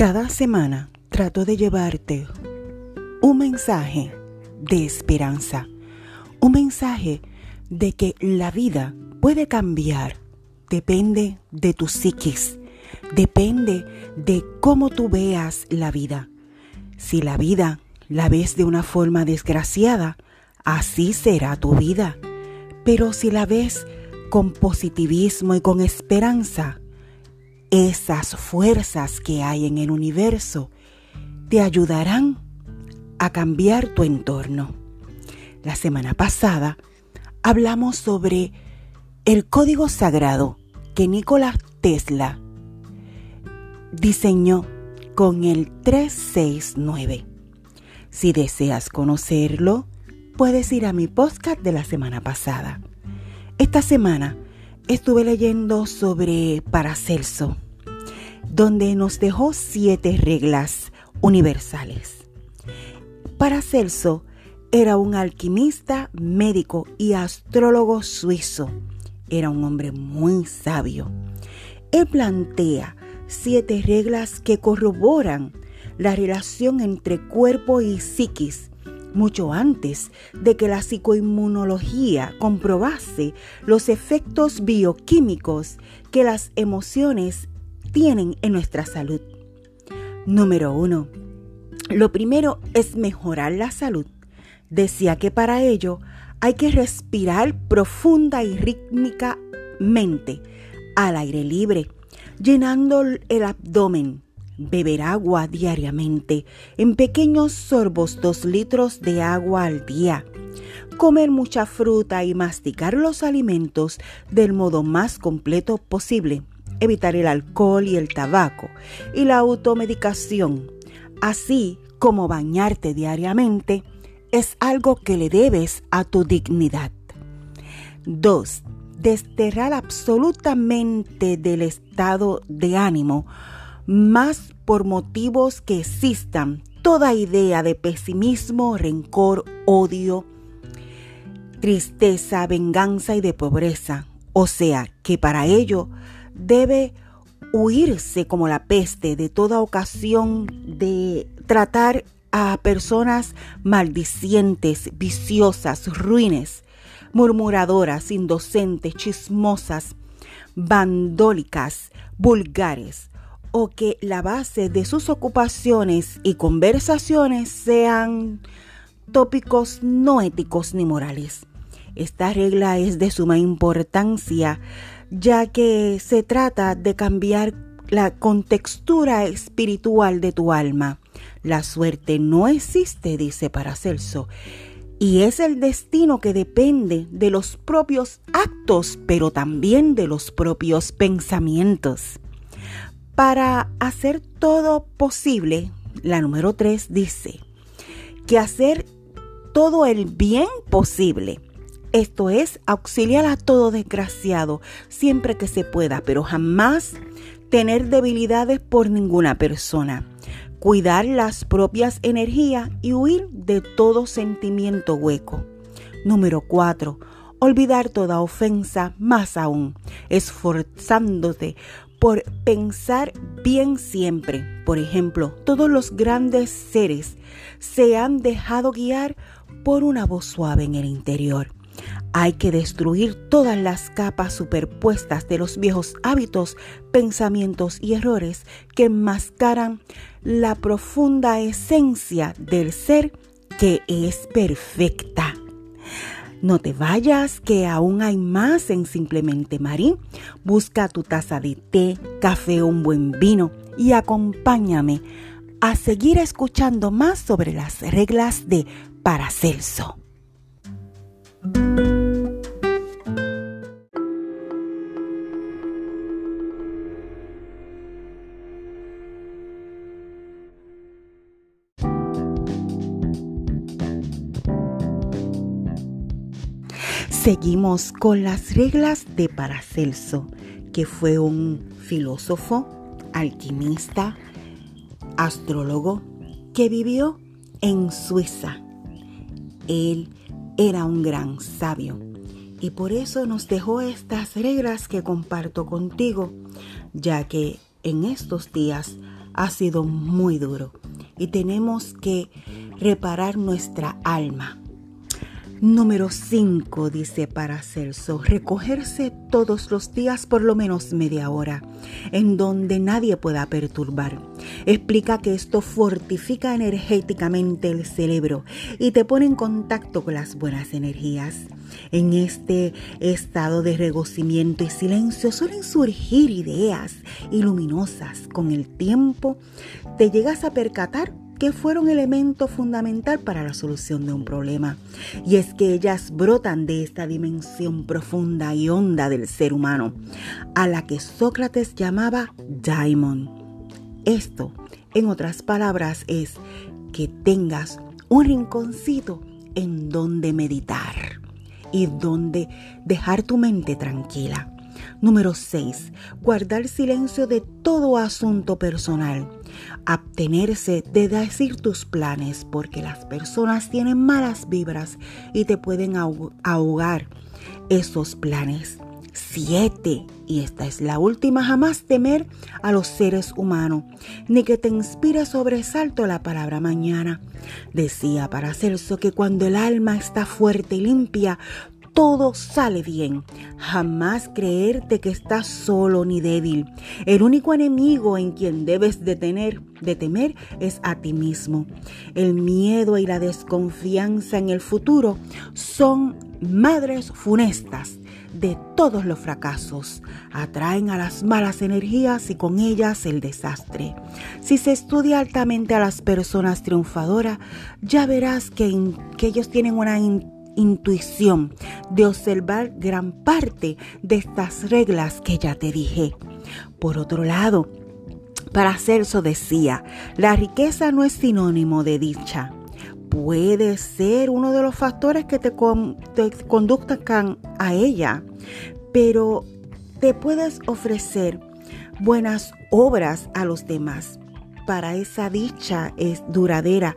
Cada semana trato de llevarte un mensaje de esperanza, un mensaje de que la vida puede cambiar, depende de tu psiquis, depende de cómo tú veas la vida. Si la vida la ves de una forma desgraciada, así será tu vida. Pero si la ves con positivismo y con esperanza, esas fuerzas que hay en el universo te ayudarán a cambiar tu entorno. La semana pasada hablamos sobre el código sagrado que Nikola Tesla diseñó con el 369. Si deseas conocerlo, puedes ir a mi podcast de la semana pasada. Esta semana estuve leyendo sobre Paracelso, donde nos dejó siete reglas universales. Paracelso era un alquimista, médico y astrólogo suizo. Era un hombre muy sabio. Él plantea siete reglas que corroboran la relación entre cuerpo y psiquis mucho antes de que la psicoinmunología comprobase los efectos bioquímicos que las emociones tienen en nuestra salud. Número uno. Lo primero es mejorar la salud. Decía que para ello hay que respirar profunda y rítmicamente al aire libre, llenando el abdomen beber agua diariamente, en pequeños sorbos dos litros de agua al día, comer mucha fruta y masticar los alimentos del modo más completo posible, evitar el alcohol y el tabaco y la automedicación, así como bañarte diariamente, es algo que le debes a tu dignidad. 2. Desterrar absolutamente del estado de ánimo más por motivos que existan toda idea de pesimismo, rencor, odio, tristeza, venganza y de pobreza. O sea que para ello debe huirse como la peste de toda ocasión de tratar a personas maldicientes, viciosas, ruines, murmuradoras, indocentes, chismosas, bandólicas, vulgares, o que la base de sus ocupaciones y conversaciones sean tópicos no éticos ni morales. Esta regla es de suma importancia ya que se trata de cambiar la contextura espiritual de tu alma. La suerte no existe, dice Paracelso, y es el destino que depende de los propios actos, pero también de los propios pensamientos. Para hacer todo posible, la número 3 dice que hacer todo el bien posible. Esto es auxiliar a todo desgraciado siempre que se pueda, pero jamás tener debilidades por ninguna persona. Cuidar las propias energías y huir de todo sentimiento hueco. Número 4 olvidar toda ofensa, más aún, esforzándote por pensar bien siempre. Por ejemplo, todos los grandes seres se han dejado guiar por una voz suave en el interior. Hay que destruir todas las capas superpuestas de los viejos hábitos, pensamientos y errores que enmascaran la profunda esencia del ser que es perfecta. No te vayas, que aún hay más en Simplemente Marín. Busca tu taza de té, café o un buen vino y acompáñame a seguir escuchando más sobre las reglas de Paracelso. Seguimos con las reglas de Paracelso, que fue un filósofo, alquimista, astrólogo que vivió en Suiza. Él era un gran sabio y por eso nos dejó estas reglas que comparto contigo, ya que en estos días ha sido muy duro y tenemos que reparar nuestra alma. Número 5 dice para Celso, recogerse todos los días por lo menos media hora, en donde nadie pueda perturbar. Explica que esto fortifica energéticamente el cerebro y te pone en contacto con las buenas energías. En este estado de regocimiento y silencio suelen surgir ideas iluminosas. Con el tiempo te llegas a percatar que fueron elemento fundamental para la solución de un problema. Y es que ellas brotan de esta dimensión profunda y honda del ser humano, a la que Sócrates llamaba daimon. Esto, en otras palabras, es que tengas un rinconcito en donde meditar y donde dejar tu mente tranquila. Número 6. Guardar silencio de todo asunto personal. Abtenerse de decir tus planes porque las personas tienen malas vibras y te pueden ahogar esos planes. 7. Y esta es la última, jamás temer a los seres humanos, ni que te inspire sobresalto la palabra mañana. Decía Paracelso que cuando el alma está fuerte y limpia, todo sale bien. Jamás creerte que estás solo ni débil. El único enemigo en quien debes de, tener, de temer es a ti mismo. El miedo y la desconfianza en el futuro son madres funestas de todos los fracasos. Atraen a las malas energías y con ellas el desastre. Si se estudia altamente a las personas triunfadoras, ya verás que, que ellos tienen una intuición de observar gran parte de estas reglas que ya te dije. Por otro lado, para Celso decía, la riqueza no es sinónimo de dicha. Puede ser uno de los factores que te, conduzcan a ella, pero te puedes ofrecer buenas obras a los demás. Para esa dicha es duradera,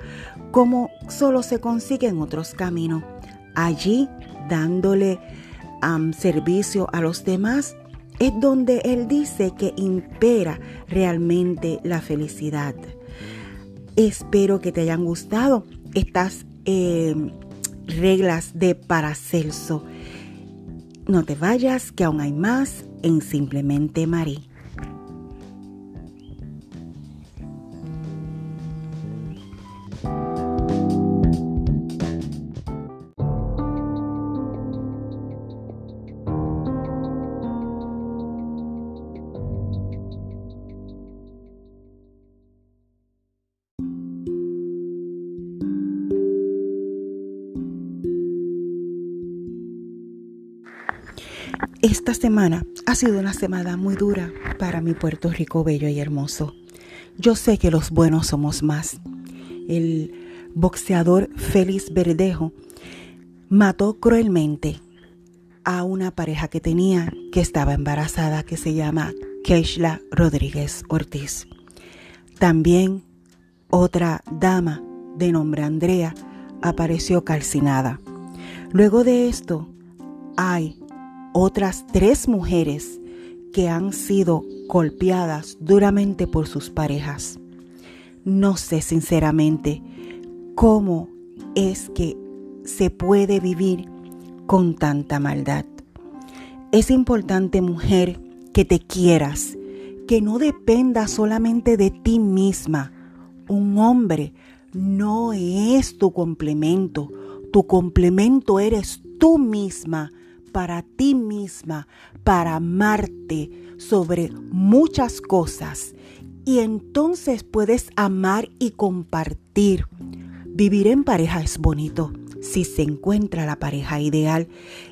como solo se consigue en otros caminos allí dándole servicio a los demás, es donde Él dice que impera realmente la felicidad. Espero que te hayan gustado estas em, reglas de Paracelso. No te vayas, que aún hay más en Simplemente María. Esta semana ha sido una semana muy dura para mi Puerto Rico bello y hermoso. Yo sé que los buenos somos más. El boxeador Félix Verdejo mató cruelmente a una pareja que tenía que estaba embarazada que se llama Keishla Rodríguez Ortiz. También otra dama de nombre Andrea apareció calcinada. Luego de esto hay otras tres mujeres que han sido golpeadas duramente por sus parejas. No sé sinceramente cómo es que se puede vivir con tanta maldad. Es importante, mujer, que te quieras, que no dependa solamente de ti misma. Un hombre no es tu complemento, tu complemento eres tú misma para ti misma, para amarte sobre muchas cosas. Y entonces puedes amar y compartir. Vivir en pareja es bonito si se encuentra la pareja ideal.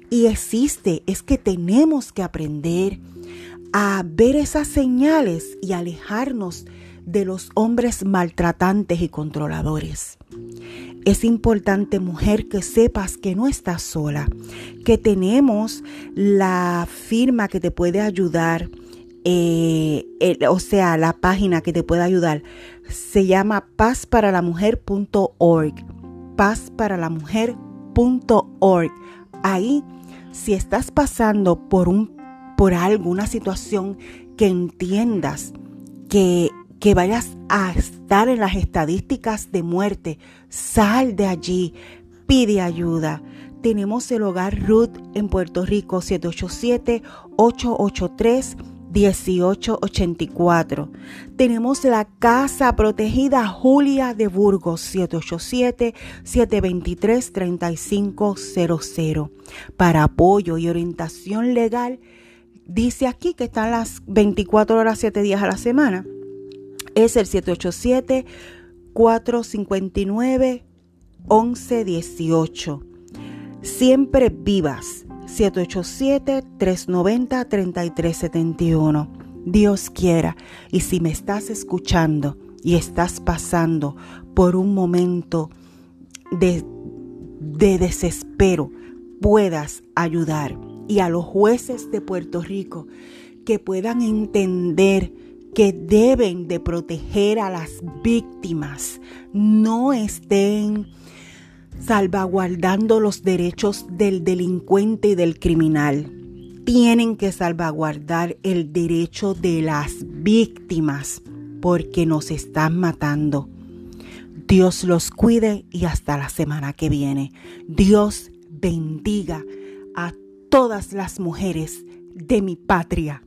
Y existe, es que tenemos que aprender a ver esas señales y alejarnos los hombres maltratantes y controladores. Es importante, mujer, que sepas que no estás sola, que tenemos la firma que te puede ayudar, eh, o sea, la página que te puede ayudar. Se llama pazparalamujer.org. Pazparalamujer.org. Ahí, si estás pasando por un por algo, una situación que entiendas que que vayas a estar en las estadísticas de muerte. Sal de allí, pide ayuda. Tenemos el hogar Ruth en Puerto Rico 787-883. 1884. Tenemos la Casa Protegida Julia de Burgos 787-723-3500. Para apoyo y orientación legal, dice aquí que están las 24 horas, 7 días a la semana. Es el 787 459 1118. Siempre vivas. 787-390-3371. Dios quiera, y si me estás escuchando y estás pasando por un momento de, de desespero, puedas ayudar. Y a los jueces de Puerto Rico que puedan entender que deben de proteger a las víctimas, no estén salvaguardando los derechos del delincuente y del criminal. Tienen que salvaguardar el derecho de las víctimas porque nos están matando. Dios los cuide y hasta la semana que viene. Dios bendiga a todas las mujeres de mi patria.